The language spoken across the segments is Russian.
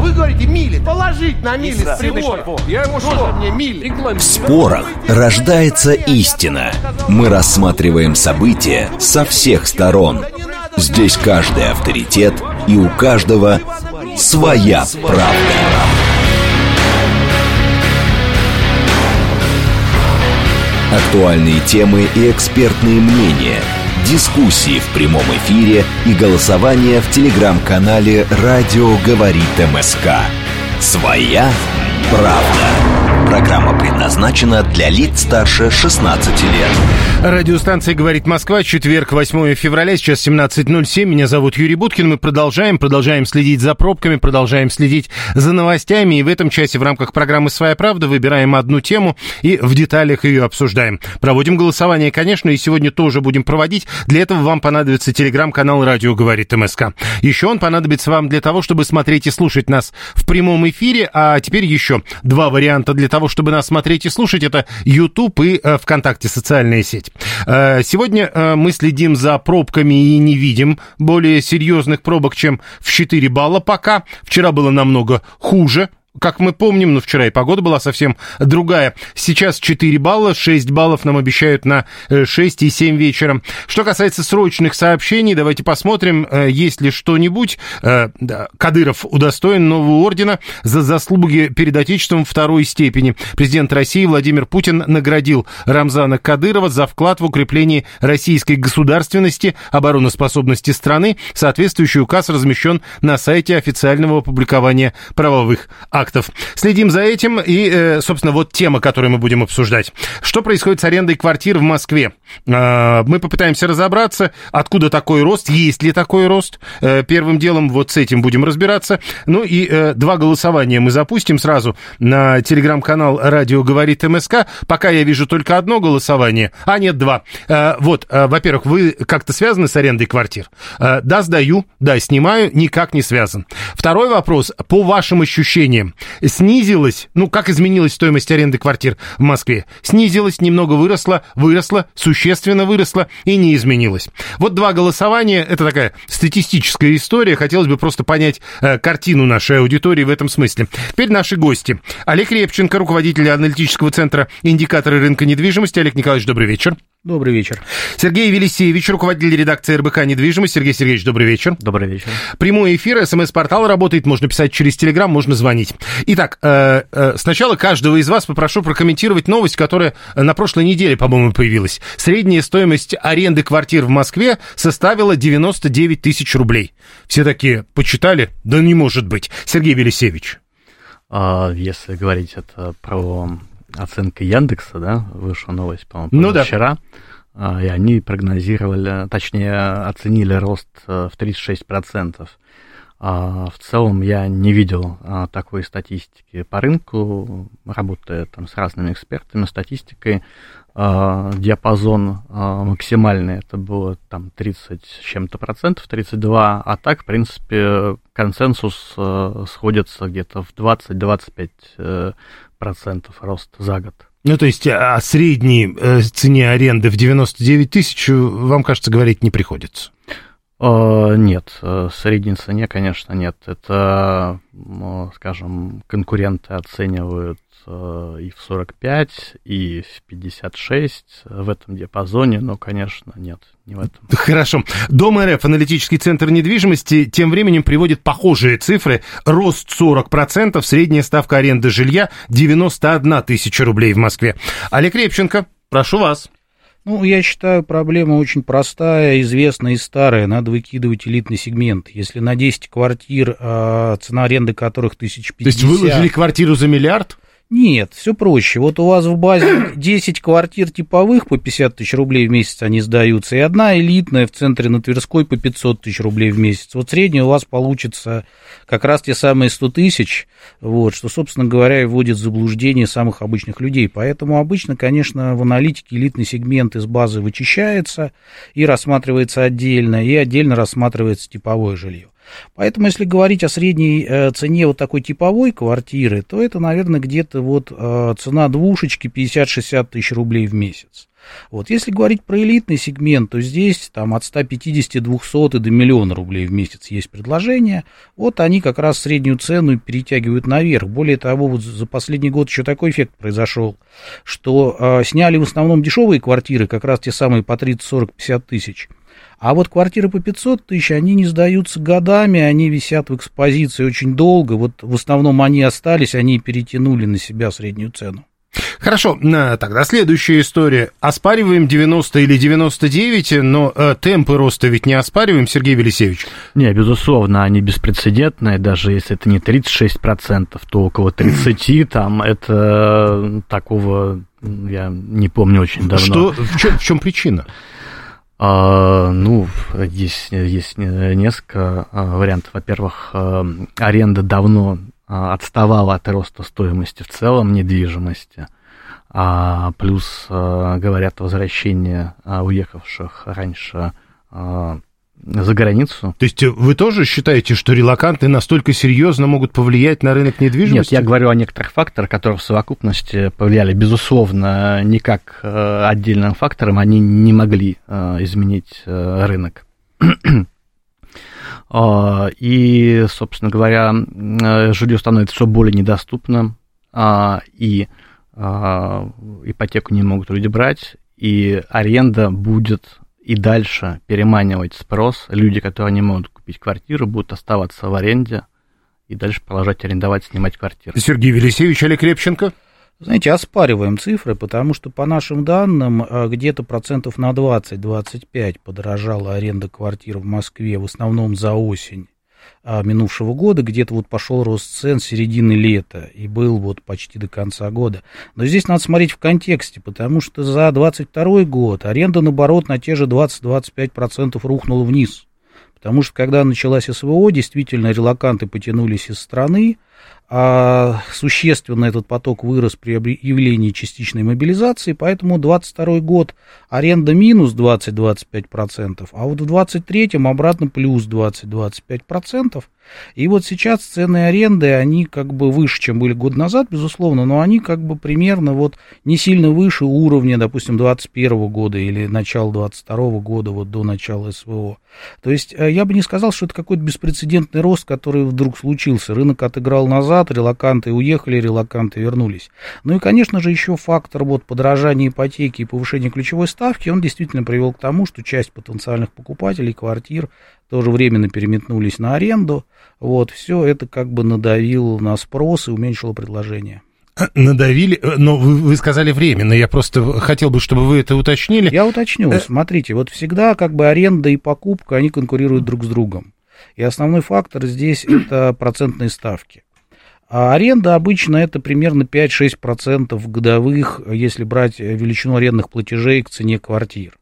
А вы говорите мили. Положить на мили с прибором. Я ему что? мне мили. В спорах рождается истина. Мы рассматриваем события со всех сторон. Здесь каждый авторитет и у каждого своя правда. Актуальные темы и экспертные мнения – дискуссии в прямом эфире и голосование в телеграм-канале «Радио говорит МСК». «Своя правда». Программа предназначена для лиц старше 16 лет. Радиостанция «Говорит Москва», четверг, 8 февраля, сейчас 17.07. Меня зовут Юрий Буткин. Мы продолжаем, продолжаем следить за пробками, продолжаем следить за новостями. И в этом часе в рамках программы «Своя правда» выбираем одну тему и в деталях ее обсуждаем. Проводим голосование, конечно, и сегодня тоже будем проводить. Для этого вам понадобится телеграм-канал «Радио говорит МСК». Еще он понадобится вам для того, чтобы смотреть и слушать нас в прямом эфире. А теперь еще два варианта для того, того, чтобы нас смотреть и слушать, это YouTube и э, ВКонтакте, социальная сеть. Э, сегодня э, мы следим за пробками и не видим более серьезных пробок, чем в 4 балла пока. Вчера было намного хуже как мы помним, ну, вчера и погода была совсем другая. Сейчас 4 балла, 6 баллов нам обещают на 6 э, и 7 вечера. Что касается срочных сообщений, давайте посмотрим, э, есть ли что-нибудь. Э, Кадыров удостоен нового ордена за заслуги перед Отечеством второй степени. Президент России Владимир Путин наградил Рамзана Кадырова за вклад в укрепление российской государственности, обороноспособности страны. Соответствующий указ размещен на сайте официального опубликования правовых. Следим за этим и, э, собственно, вот тема, которую мы будем обсуждать. Что происходит с арендой квартир в Москве? А, мы попытаемся разобраться, откуда такой рост, есть ли такой рост. Э, первым делом вот с этим будем разбираться. Ну и э, два голосования мы запустим сразу на телеграм-канал «Радио говорит МСК». Пока я вижу только одно голосование, а нет, два. Вот, во-первых, вы как-то связаны с арендой квартир? Да, сдаю, да, снимаю, никак не связан. Второй вопрос, по вашим ощущениям, снизилась, ну, как изменилась стоимость аренды квартир в Москве? Снизилась, немного выросла, выросла, существенно выросла и не изменилась. Вот два голосования, это такая статистическая история, хотелось бы просто понять э, картину нашей аудитории в этом смысле. Теперь наши гости. Олег Репченко, руководитель аналитического центра «Индикаторы рынка недвижимости». Олег Николаевич, добрый вечер. Добрый вечер. Сергей Велисеевич, руководитель редакции РБК «Недвижимость». Сергей Сергеевич, добрый вечер. Добрый вечер. Прямой эфир, смс-портал работает, можно писать через Телеграм, можно звонить. Итак, э, э, сначала каждого из вас попрошу прокомментировать новость, которая на прошлой неделе, по-моему, появилась. Средняя стоимость аренды квартир в Москве составила 99 тысяч рублей. Все такие почитали? Да не может быть. Сергей Велисеевич. А, если говорить это про оценка Яндекса, да, вышла новость, по-моему, ну, да. вчера, а, и они прогнозировали, точнее, оценили рост э, в 36%. А, в целом я не видел а, такой статистики по рынку, работая там с разными экспертами, статистикой. Диапазон максимальный, это было там 30 с чем-то процентов, 32, а так, в принципе, консенсус э, сходится где-то в 20-25 процентов рост за год. Ну, то есть о средней э, цене аренды в 99 тысяч вам, кажется, говорить не приходится? Э, нет, э, средней цене, конечно, нет. Это, скажем, конкуренты оценивают Э, и в 45, и в 56 в этом диапазоне, но, конечно, нет, не в этом. Хорошо. Дом РФ, аналитический центр недвижимости, тем временем приводит похожие цифры. Рост 40%, средняя ставка аренды жилья 91 тысяча рублей в Москве. Олег Репченко, прошу вас. Ну, я считаю, проблема очень простая, известная и старая. Надо выкидывать элитный сегмент. Если на 10 квартир, а, цена аренды которых 1050... То есть выложили квартиру за миллиард? Нет, все проще. Вот у вас в базе 10 квартир типовых по 50 тысяч рублей в месяц они сдаются, и одна элитная в центре на Тверской по 500 тысяч рублей в месяц. Вот средняя у вас получится как раз те самые 100 тысяч, вот, что, собственно говоря, и вводит в заблуждение самых обычных людей. Поэтому обычно, конечно, в аналитике элитный сегмент из базы вычищается и рассматривается отдельно, и отдельно рассматривается типовое жилье. Поэтому, если говорить о средней э, цене вот такой типовой квартиры, то это, наверное, где-то вот э, цена двушечки 50-60 тысяч рублей в месяц. Вот. Если говорить про элитный сегмент, то здесь там от 150, 200 до миллиона рублей в месяц есть предложения. Вот они как раз среднюю цену перетягивают наверх. Более того, вот за последний год еще такой эффект произошел, что э, сняли в основном дешевые квартиры, как раз те самые по 30, 40, 50 тысяч. А вот квартиры по 500 тысяч, они не сдаются годами, они висят в экспозиции очень долго. Вот в основном они остались, они перетянули на себя среднюю цену. Хорошо, тогда следующая история. Оспариваем 90 или 99, но э, темпы роста ведь не оспариваем, Сергей Велисевич? Не, безусловно, они беспрецедентные, даже если это не 36%, то около 30%, там это такого, я не помню очень давно. Что, в чем, в чем причина? А, ну, есть, есть несколько а, вариантов. Во-первых, а, аренда давно отставала от роста стоимости в целом недвижимости. Плюс говорят а, уехавших раньше за границу. То есть вы тоже считаете, что релаканты настолько серьезно могут повлиять на рынок недвижимости? Нет, я говорю о некоторых факторах, которые в совокупности повлияли. Безусловно, не как э, отдельным фактором они не могли э, изменить э, рынок. А, и, собственно говоря, жилье становится все более недоступным, а, и ипотеку не могут люди брать, и аренда будет и дальше переманивать спрос. Люди, которые не могут купить квартиру, будут оставаться в аренде и дальше продолжать арендовать, снимать квартиры. Сергей Велисевич, Олег Репченко. Знаете, оспариваем цифры, потому что по нашим данным э, где-то процентов на 20-25 подорожала аренда квартир в Москве, в основном за осень. А, минувшего года, где-то вот пошел рост цен середины лета и был вот почти до конца года. Но здесь надо смотреть в контексте, потому что за 22 год аренда, наоборот, на те же 20-25% рухнула вниз. Потому что когда началась СВО, действительно релаканты потянулись из страны, а существенно этот поток вырос при объявлении частичной мобилизации, поэтому 22 год аренда минус 20-25%, а вот в 23 обратно плюс 20-25%. И вот сейчас цены аренды, они как бы выше, чем были год назад, безусловно, но они как бы примерно вот не сильно выше уровня, допустим, 21 года или начала 22 года, вот до начала СВО. То есть э, я бы не сказал, что это какой-то беспрецедентный рост, который вдруг случился. Рынок отыграл назад, релаканты уехали, релаканты вернулись. Ну и, конечно же, еще фактор вот подорожания ипотеки и повышения ключевой ставки, он действительно привел к тому, что часть потенциальных покупателей квартир тоже временно переметнулись на аренду. Вот, все это как бы надавило на спрос и уменьшило предложение. Надавили, э, но вы, вы сказали временно, я просто хотел бы, чтобы вы это уточнили. Я уточню, э... смотрите, вот всегда как бы аренда и покупка, они конкурируют друг с другом. И основной фактор здесь это процентные ставки. А аренда обычно это примерно 5-6% годовых, если брать величину арендных платежей к цене квартир.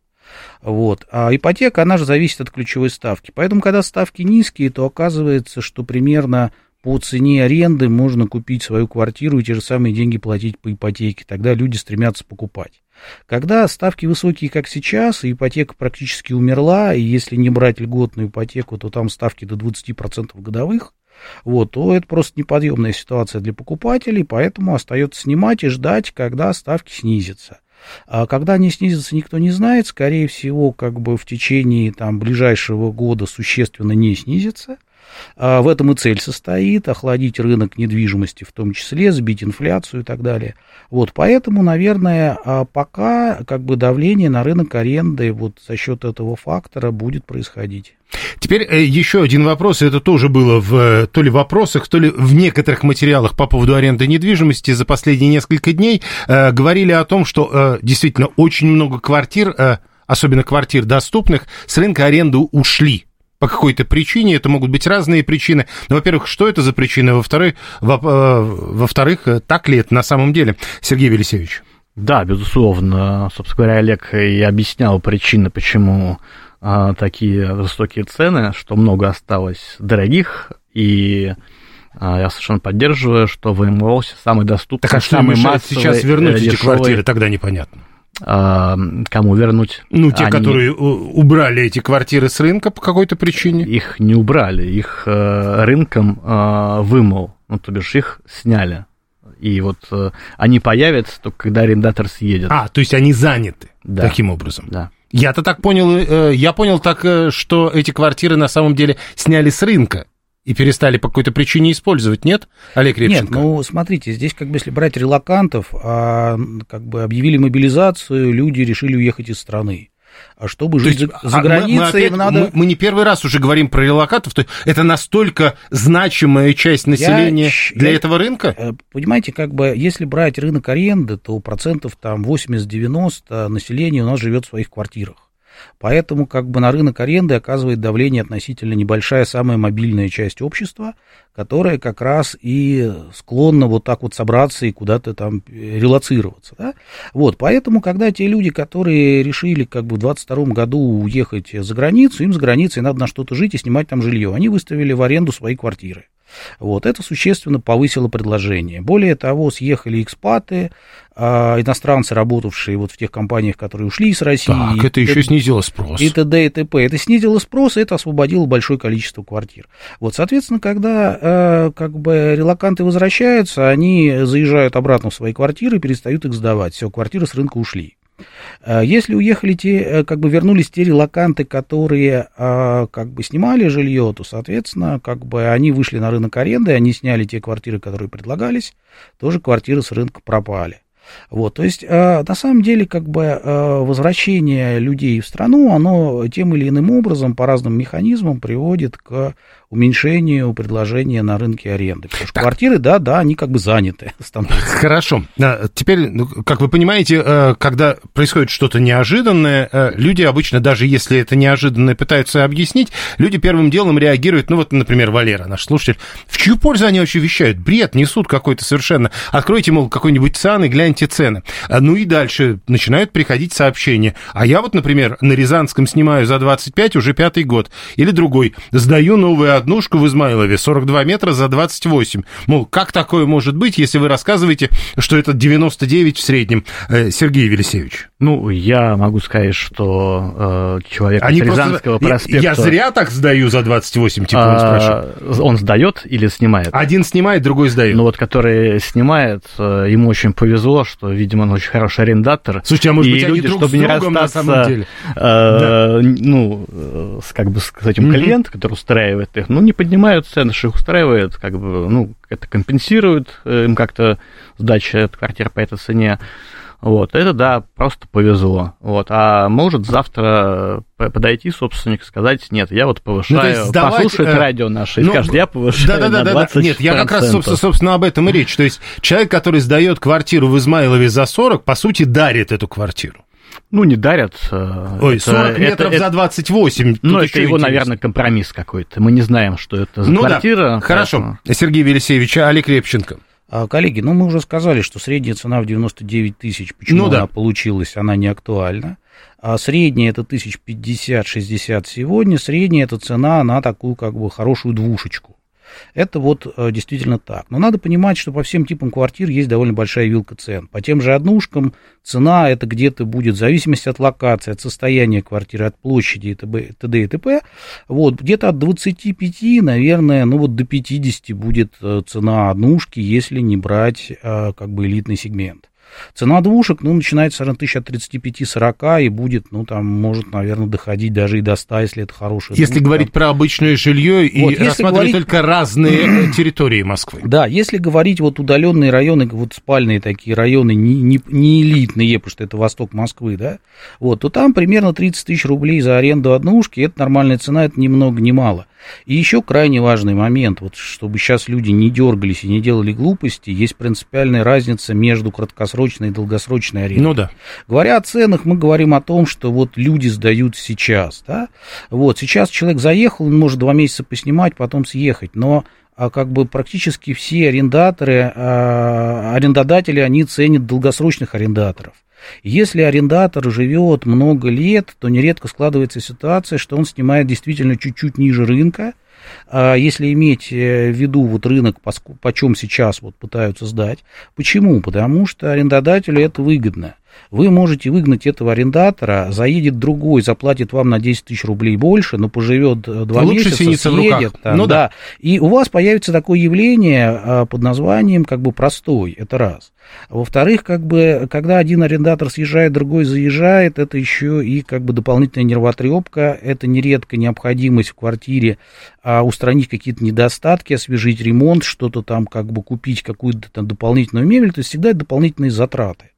Вот. А ипотека, она же зависит от ключевой ставки. Поэтому, когда ставки низкие, то оказывается, что примерно по цене аренды можно купить свою квартиру и те же самые деньги платить по ипотеке. Тогда люди стремятся покупать. Когда ставки высокие, как сейчас, ипотека практически умерла, и если не брать льготную ипотеку, то там ставки до 20% годовых, вот, то это просто неподъемная ситуация для покупателей, поэтому остается снимать и ждать, когда ставки снизятся. А когда они снизятся, никто не знает. Скорее всего, как бы в течение там, ближайшего года существенно не снизится. А в этом и цель состоит, охладить рынок недвижимости в том числе, сбить инфляцию и так далее. Вот, поэтому, наверное, а пока как бы давление на рынок аренды вот за счет этого фактора будет происходить. Теперь э, еще один вопрос, это тоже было в то ли вопросах, то ли в некоторых материалах по поводу аренды недвижимости за последние несколько дней э, говорили о том, что э, действительно очень много квартир, э, особенно квартир доступных, с рынка аренды ушли по какой-то причине, это могут быть разные причины. Но, во-первых, что это за причины, во-вторых, во- э, во-вторых, так ли это на самом деле, Сергей Велисевич? Да, безусловно. Собственно говоря, Олег и объяснял причины, почему а, такие высокие цены, что много осталось дорогих, и а, я совершенно поддерживаю, что в МВО самый доступный, так, а самый массовый, сейчас вернуть эти квартиры, тогда непонятно. Кому вернуть. Ну, те, Они... которые убрали эти квартиры с рынка по какой-то причине? Их не убрали, их э, рынком э, вымыл, ну, то бишь их сняли. И вот э, они появятся только когда арендатор съедет. А, то есть они заняты да. таким образом? Да. Я-то так понял, я понял так, что эти квартиры на самом деле сняли с рынка и перестали по какой-то причине использовать, нет, Олег Репченко? Нет, ну, смотрите, здесь как бы если брать релакантов, а, как бы объявили мобилизацию, люди решили уехать из страны. А чтобы жить есть, за, за границей, мы, мы опять, им надо... Мы, мы не первый раз уже говорим про релакатов, то это настолько значимая часть населения я, для я, этого рынка? Э, понимаете, как бы, если брать рынок аренды, то процентов там 80-90 населения у нас живет в своих квартирах. Поэтому как бы на рынок аренды оказывает давление относительно небольшая, самая мобильная часть общества, которая как раз и склонна вот так вот собраться и куда-то там релацироваться. Да? Вот, поэтому, когда те люди, которые решили как бы в 22 году уехать за границу, им за границей надо на что-то жить и снимать там жилье, они выставили в аренду свои квартиры. Вот, это существенно повысило предложение. Более того, съехали экспаты, а, иностранцы, работавшие вот в тех компаниях, которые ушли из России. Так, это еще снизило спрос. И т.д. и т.п. Это снизило спрос, и это освободило большое количество квартир. Вот, соответственно, когда э, как бы релаканты возвращаются, они заезжают обратно в свои квартиры, перестают их сдавать. Все, квартиры с рынка ушли. Э, если уехали те, э, как бы вернулись те релаканты, которые э, как бы снимали жилье, то, соответственно, как бы они вышли на рынок аренды, они сняли те квартиры, которые предлагались, тоже квартиры с рынка пропали. Вот, то есть, э, на самом деле, как бы э, возвращение людей в страну, оно тем или иным образом, по разным механизмам приводит к уменьшению предложения на рынке аренды. Потому что так. квартиры, да, да, они как бы заняты. Становятся. Хорошо. Теперь, ну, как вы понимаете, э, когда происходит что-то неожиданное, э, люди обычно, даже если это неожиданное, пытаются объяснить, люди первым делом реагируют, ну вот, например, Валера, наш слушатель, в чью пользу они вообще вещают? Бред несут какой-то совершенно. Откройте, мол, какой-нибудь ЦАН и гляньте цены. А, ну и дальше начинают приходить сообщения. А я вот, например, на Рязанском снимаю за 25 уже пятый год. Или другой. Сдаю новую однушку в Измайлове, 42 метра за 28. Мол, как такое может быть, если вы рассказываете, что это 99 в среднем? Э, Сергей Велисевич. Ну, я могу сказать, что э, человек Они с Рязанского просто... проспекта... Я, зря так сдаю за 28, типа, он спрашивает. Он сдает или снимает? Один снимает, другой сдает. Ну, вот, который снимает, э, ему очень повезло, что, видимо, он очень хороший арендатор. Слушайте, а может быть, люди, они друг чтобы с другом, не расстаться, на самом деле? Э, да. Ну, как бы, с этим mm-hmm. клиент, который устраивает их, ну, не поднимают цены, что их устраивает, как бы, ну, это компенсирует э, им как-то сдача квартир по этой цене. Вот, это, да, просто повезло. Вот, а может завтра подойти собственник и сказать, нет, я вот повышаю, ну, сдавать, послушает э, радио наше и ну, скажет, я повышаю да, да, на 20 да, Нет, я как раз, собственно, собственно, об этом и речь. То есть человек, который сдает квартиру в Измайлове за 40, по сути, дарит эту квартиру. Ну, не дарят. Э, Ой, это, 40 метров это, за 28. Ну, это его, интересно. наверное, компромисс какой-то. Мы не знаем, что это за ну, квартира. Да. Хорошо. Сергей Велисеевич, а Олег Репченко. А, коллеги, ну мы уже сказали, что средняя цена в 99 тысяч, почему ну, да. она получилась, она не актуальна. А средняя это 1050-60 сегодня, средняя это цена на такую как бы хорошую двушечку. Это вот э, действительно так. Но надо понимать, что по всем типам квартир есть довольно большая вилка цен. По тем же однушкам цена это где-то будет в зависимости от локации, от состояния квартиры, от площади и т.д. и т.п. Вот, где-то от 25, наверное, ну вот до 50 будет э, цена однушки, если не брать э, как бы элитный сегмент. Цена двушек, ну, начинается, наверное, тысяч от 35-40 и будет, ну, там, может, наверное, доходить даже и до 100, если это хорошее. Если двушка. говорить про обычное жилье и вот, рассматривать говорить... только разные территории Москвы. Да, если говорить вот удаленные районы, вот спальные такие районы, не, не, не элитные, потому что это восток Москвы, да, вот, то там примерно 30 тысяч рублей за аренду однушки, это нормальная цена, это ни много ни мало. И еще крайне важный момент, вот чтобы сейчас люди не дергались и не делали глупости, есть принципиальная разница между краткосрочной и долгосрочной арендой. Ну да. Говоря о ценах, мы говорим о том, что вот люди сдают сейчас, да. Вот, сейчас человек заехал, он может два месяца поснимать, потом съехать, но а как бы практически все арендаторы, а, арендодатели, они ценят долгосрочных арендаторов. Если арендатор живет много лет, то нередко складывается ситуация, что он снимает действительно чуть-чуть ниже рынка. А если иметь э, в виду вот рынок, почем сейчас вот пытаются сдать. Почему? Потому что арендодателю это выгодно. Вы можете выгнать этого арендатора, заедет другой, заплатит вам на 10 тысяч рублей больше, но поживет два Лучше месяца, съедет. Там, ну, да. да. И у вас появится такое явление а, под названием как бы простой, это раз. Во-вторых, как бы, когда один арендатор съезжает, другой заезжает, это еще и как бы дополнительная нервотрепка, это нередко необходимость в квартире а, устранить какие-то недостатки, освежить ремонт, что-то там как бы купить, какую-то там дополнительную мебель, то есть всегда дополнительные затраты.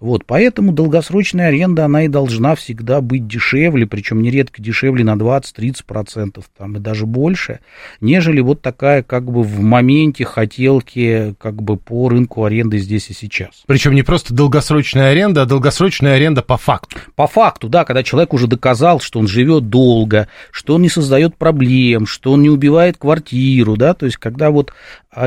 Вот, поэтому долгосрочная аренда, она и должна всегда быть дешевле, причем нередко дешевле на 20-30%, там, и даже больше, нежели вот такая как бы в моменте хотелки как бы по рынку аренды здесь и сейчас. Причем не просто долгосрочная аренда, а долгосрочная аренда по факту. По факту, да, когда человек уже доказал, что он живет долго, что он не создает проблем, что он не убивает квартиру, да, то есть когда вот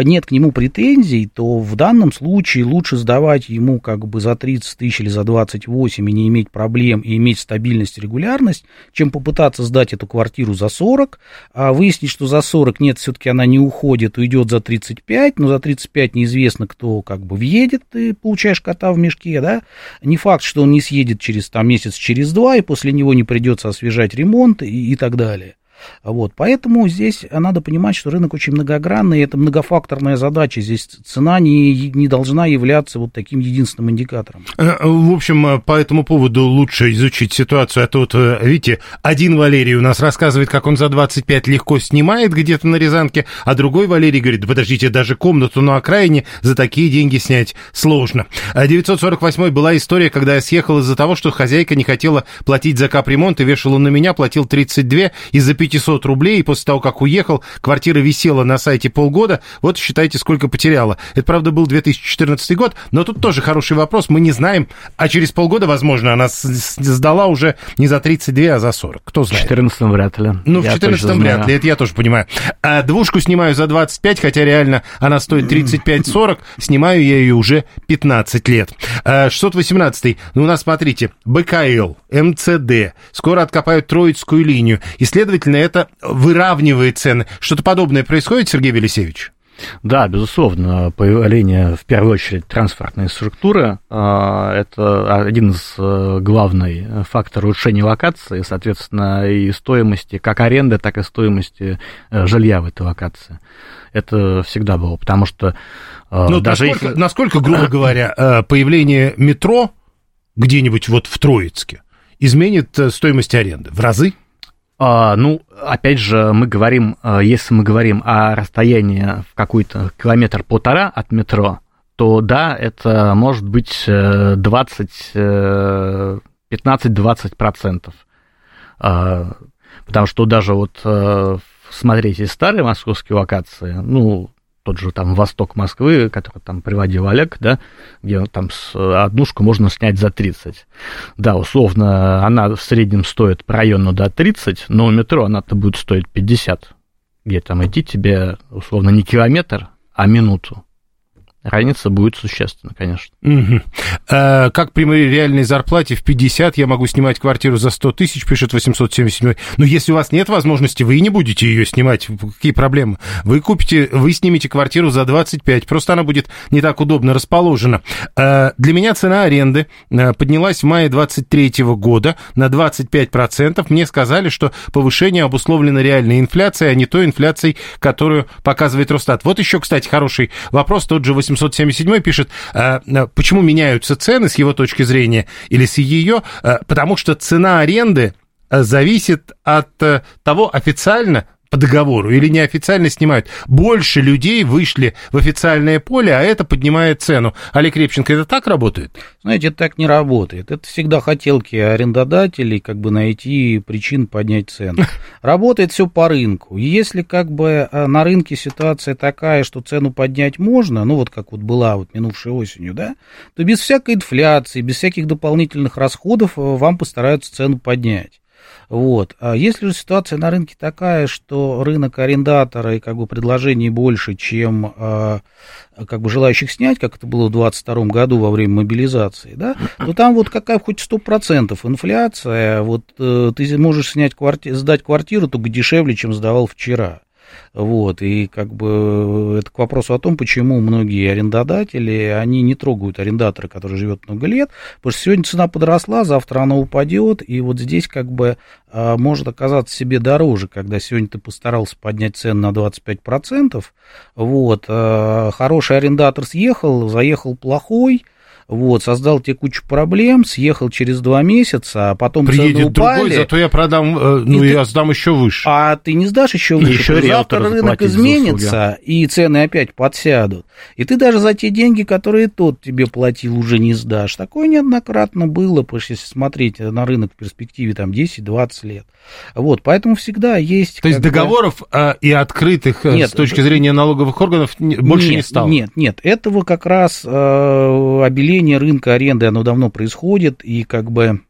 нет к нему претензий, то в данном случае лучше сдавать ему как бы за 30 тысяч или за 28 и не иметь проблем, и иметь стабильность регулярность, чем попытаться сдать эту квартиру за 40, а выяснить, что за 40 нет, все-таки она не уходит, уйдет за 35, но за 35 неизвестно, кто как бы въедет, ты получаешь кота в мешке, да, не факт, что он не съедет через там месяц, через два, и после него не придется освежать ремонт и, и так далее. Вот, поэтому здесь надо понимать, что рынок очень многогранный, это многофакторная задача. Здесь цена не, не должна являться вот таким единственным индикатором. Э, в общем, э, по этому поводу лучше изучить ситуацию. А тут, э, видите, один Валерий у нас рассказывает, как он за 25 легко снимает где-то на Рязанке, а другой Валерий говорит, подождите, даже комнату на окраине за такие деньги снять сложно. 948 была история, когда я съехал из-за того, что хозяйка не хотела платить за капремонт и вешала на меня, платил 32 из-за 500 рублей, и после того, как уехал, квартира висела на сайте полгода, вот считайте, сколько потеряла. Это, правда, был 2014 год, но тут тоже хороший вопрос, мы не знаем, а через полгода, возможно, она сдала уже не за 32, а за 40, кто знает. В 14 вряд ли. Ну, я в 14 вряд ли, это я тоже понимаю. А двушку снимаю за 25, хотя реально она стоит 35-40, снимаю я ее уже 15 лет. 618, а, ну, у нас, смотрите, БКЛ, МЦД, скоро откопают Троицкую линию, и, следовательно, это выравнивает цены. Что-то подобное происходит, Сергей Велисевич? Да, безусловно, появление, в первую очередь, транспортной структуры а, – это один из э, главных факторов улучшения локации, соответственно, и стоимости как аренды, так и стоимости э, жилья в этой локации. Это всегда было, потому что э, ну, даже насколько, если... насколько, грубо говоря, появление метро где-нибудь вот в Троицке изменит стоимость аренды? В разы? А, ну, опять же, мы говорим, а, если мы говорим о расстоянии в какой-то километр полтора от метро, то да, это может быть 20, э, 15-20 э, процентов. А, потому что даже вот э, смотрите старые московские локации, ну, тот же там восток Москвы, который там приводил Олег, да, где там однушку можно снять за 30. Да, условно, она в среднем стоит по району до 30, но у метро она-то будет стоить 50. Где там идти тебе, условно, не километр, а минуту разница будет существенна, конечно. Угу. А, как при моей реальной зарплате в 50 я могу снимать квартиру за 100 тысяч, пишет 877. Но если у вас нет возможности, вы и не будете ее снимать. Какие проблемы? Вы купите, вы снимете квартиру за 25, просто она будет не так удобно расположена. А, для меня цена аренды а, поднялась в мае 23 года на 25%. Мне сказали, что повышение обусловлено реальной инфляцией, а не той инфляцией, которую показывает Росстат. Вот еще, кстати, хороший вопрос. Тот же 800 777 пишет, а, а, почему меняются цены с его точки зрения или с ее, а, потому что цена аренды зависит от э, того, официально по договору или неофициально снимают. Больше людей вышли в официальное поле, а это поднимает цену. Олег Репченко, это так работает? Знаете, это так не работает. Это всегда хотелки арендодателей, как бы найти причин поднять цену. Работает все по рынку. Если как бы э, на рынке ситуация такая, что цену поднять можно, ну вот как вот была вот минувшей осенью, да, то без всякой инфляции, без всяких дополнительных расходов э, вам постараются цену поднять. Вот. А если же ситуация на рынке такая, что рынок арендатора и как бы предложений больше, чем а, как бы желающих снять, как это было в 2022 году во время мобилизации, да, то там вот какая хоть 100% инфляция, вот э, ты можешь снять кварти... сдать квартиру только дешевле, чем сдавал вчера. Вот, и как бы это к вопросу о том, почему многие арендодатели, они не трогают арендатора, который живет много лет, потому что сегодня цена подросла, завтра она упадет, и вот здесь как бы а, может оказаться себе дороже, когда сегодня ты постарался поднять цену на 25%, вот, а, хороший арендатор съехал, заехал плохой, вот, создал тебе кучу проблем, съехал через два месяца, а потом Приедет цены упали. другой, зато я продам, э, ну, и я ты... сдам еще выше. А ты не сдашь еще выше, еще завтра рынок изменится, и цены опять подсядут. И ты даже за те деньги, которые тот тебе платил, уже не сдашь. Такое неоднократно было, потому что если смотреть на рынок в перспективе там 10-20 лет. Вот, поэтому всегда есть... То есть договоров бы... и открытых э, нет, с точки зрения налоговых органов больше нет, не стало? Нет, нет, этого как раз э, обеление рынка аренды, оно давно происходит, и как бы...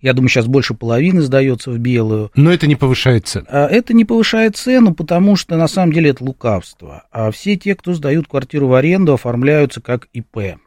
Я думаю, сейчас больше половины сдается в белую. Но это не повышает цену. А это не повышает цену, потому что на самом деле это лукавство. А все те, кто сдают квартиру в аренду, оформляются как ИП.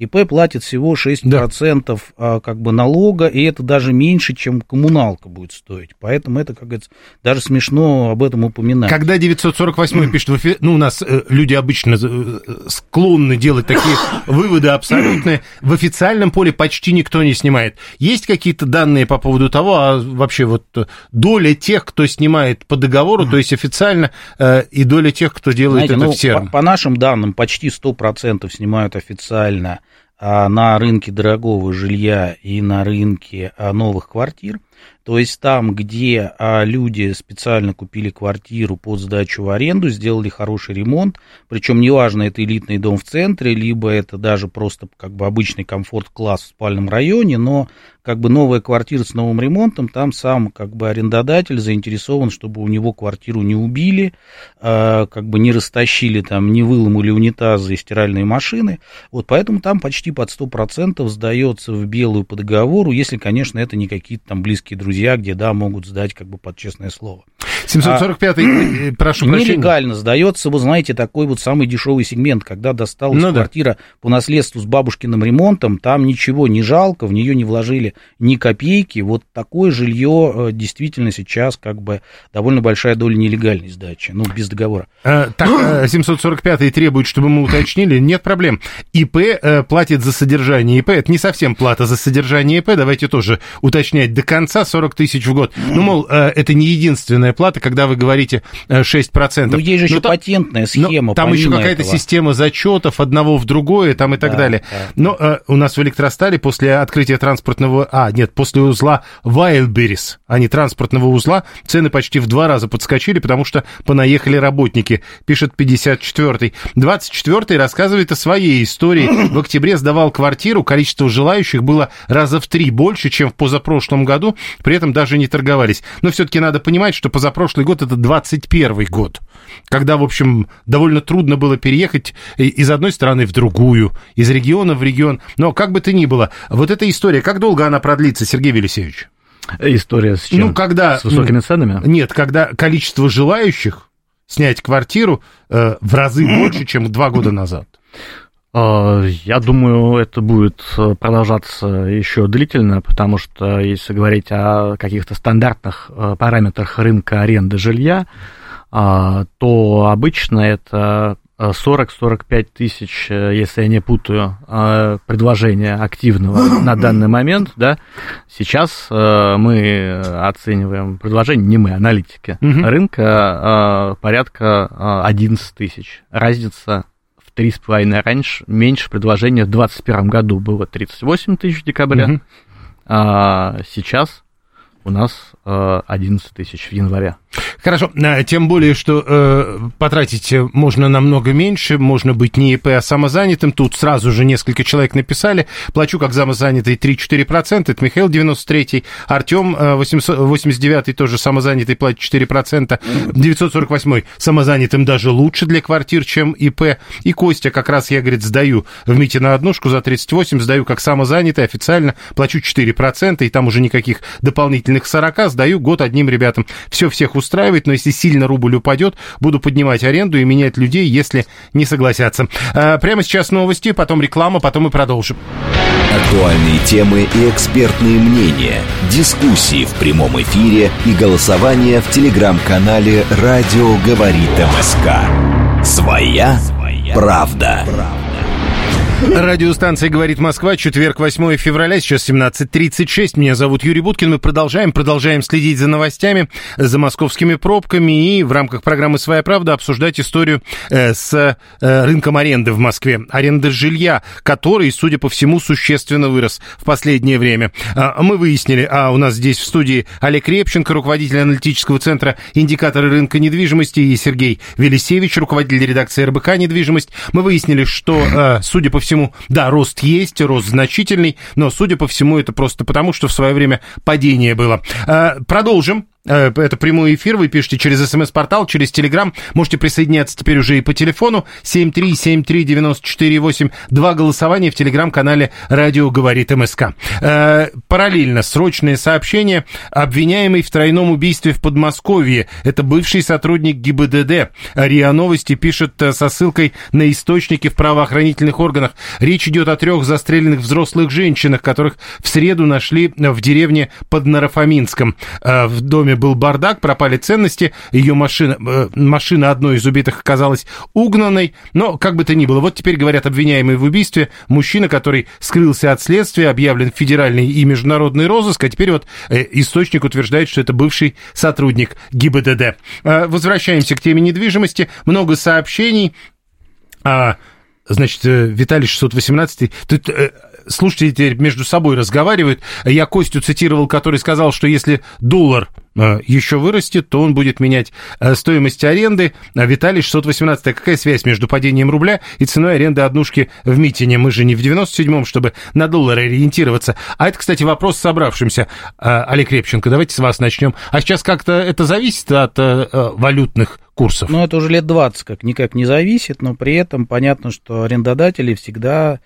ИП платит всего 6% да. А, как бы налога, и это даже меньше, чем коммуналка будет стоить. Поэтому это, как говорится, даже смешно об этом упоминать. Когда 948 пишет, ну, у нас э, люди обычно э, склонны делать такие выводы абсолютные, в официальном поле почти никто не снимает. Есть какие-то данные по поводу того, а вообще вот доля тех, кто снимает по договору, то есть официально, э, и доля тех, кто делает Знаете, это ну, в сером? По, по нашим данным, почти 100% снимают официально на рынке дорогого жилья и на рынке а, новых квартир. То есть там, где а, люди специально купили квартиру под сдачу в аренду, сделали хороший ремонт, причем неважно, это элитный дом в центре, либо это даже просто как бы обычный комфорт-класс в спальном районе, но как бы новая квартира с новым ремонтом, там сам как бы арендодатель заинтересован, чтобы у него квартиру не убили, э, как бы не растащили там, не выломали унитазы и стиральные машины. Вот поэтому там почти под 100% сдается в белую по договору, если, конечно, это не какие-то там близкие друзья, где, да, могут сдать как бы под честное слово. 745-й, а, э, прошу прощения. Нелегально сдается, вы знаете, такой вот самый дешевый сегмент, когда досталась ну, квартира да. по наследству с бабушкиным ремонтом, там ничего не жалко, в нее не вложили ни копейки. Вот такое жилье э, действительно сейчас как бы довольно большая доля нелегальной сдачи, ну, без договора. А, так, 745-й требует, чтобы мы уточнили, нет проблем. ИП платит за содержание ИП, это не совсем плата за содержание ИП, давайте тоже уточнять до конца 40 тысяч в год. Ну, мол, это не единственная плата, когда вы говорите 6%. Ну, есть же еще но патентная схема. Там еще какая-то система зачетов одного в другое там и так да, далее. Да. Но э, у нас в Электростале после открытия транспортного... А, нет, после узла Wildberries, а не транспортного узла, цены почти в два раза подскочили, потому что понаехали работники, пишет 54-й. 24-й рассказывает о своей истории. В октябре сдавал квартиру, количество желающих было раза в три больше, чем в позапрошлом году, при этом даже не торговались. Но все-таки надо понимать, что позапрошлом прошлый год это 21 год, когда, в общем, довольно трудно было переехать из одной страны в другую, из региона в регион. Но как бы то ни было, вот эта история, как долго она продлится, Сергей Велисевич? История с чем? Ну, когда... С высокими ценами? Нет, когда количество желающих снять квартиру э, в разы больше, чем два года назад. А, я думаю, это будет э, продолжаться еще длительно, потому что если говорить о каких-то стандартных э, параметрах рынка аренды жилья, то обычно это 40-45 тысяч, э, если я не путаю, предложения активного на данный момент, да, сейчас мы оцениваем предложение, не мы, аналитики угу. рынка, порядка 11 тысяч. Разница три с половиной раньше, меньше предложения в 2021 году было 38 тысяч декабря, угу. а сейчас у нас 11 э, тысяч в январе. Хорошо, э, тем более, что э, потратить можно намного меньше, можно быть не ИП, а самозанятым. Тут сразу же несколько человек написали. Плачу как самозанятый 3-4%, это Михаил 93-й, Артем 89-й тоже самозанятый платит 4%, 948-й самозанятым даже лучше для квартир, чем ИП. И Костя как раз, я, говорит, сдаю в МИТе на однушку за 38, сдаю как самозанятый официально, плачу 4%, и там уже никаких дополнительных 40, сдаю год одним ребятам. Все всех устраивает, но если сильно рубль упадет, буду поднимать аренду и менять людей, если не согласятся. А, прямо сейчас новости, потом реклама, потом мы продолжим. Актуальные темы и экспертные мнения, дискуссии в прямом эфире и голосование в телеграм-канале «Радио говорит МСК». Своя правда. Радиостанция «Говорит Москва», четверг, 8 февраля, сейчас 17.36. Меня зовут Юрий Буткин. Мы продолжаем, продолжаем следить за новостями, за московскими пробками и в рамках программы «Своя правда» обсуждать историю э, с э, рынком аренды в Москве. Аренда жилья, который, судя по всему, существенно вырос в последнее время. А, мы выяснили, а у нас здесь в студии Олег Репченко, руководитель аналитического центра «Индикаторы рынка недвижимости» и Сергей Велисевич, руководитель редакции РБК «Недвижимость». Мы выяснили, что, э, судя по всему, всему, да, рост есть, рост значительный, но, судя по всему, это просто потому, что в свое время падение было. А, продолжим. Э, это прямой эфир, вы пишете через смс-портал, через телеграм, можете присоединяться теперь уже и по телефону 7373948, два голосования в телеграм-канале «Радио говорит МСК». Э, параллельно срочное сообщение, обвиняемый в тройном убийстве в Подмосковье, это бывший сотрудник ГИБДД. РИА Новости пишет э, со ссылкой на источники в правоохранительных органах. Речь идет о трех застреленных взрослых женщинах, которых в среду нашли в деревне под Нарафаминском, в доме был бардак, пропали ценности, ее машина, э, машина одной из убитых оказалась угнанной, но как бы то ни было, вот теперь говорят обвиняемый в убийстве, мужчина, который скрылся от следствия, объявлен федеральный и международный розыск, а теперь вот э, источник утверждает, что это бывший сотрудник ГИБДД. Э, возвращаемся к теме недвижимости, много сообщений, а, значит, Виталий 618, тут слушатели теперь между собой разговаривают. Я Костю цитировал, который сказал, что если доллар э, еще вырастет, то он будет менять э, стоимость аренды. А Виталий 618. А какая связь между падением рубля и ценой аренды однушки в Митине? Мы же не в 97-м, чтобы на доллар ориентироваться. А это, кстати, вопрос собравшимся. Э, Олег Репченко, давайте с вас начнем. А сейчас как-то это зависит от валютных курсов? Ну, это уже лет 20 как никак не зависит, но при этом понятно, что арендодатели всегда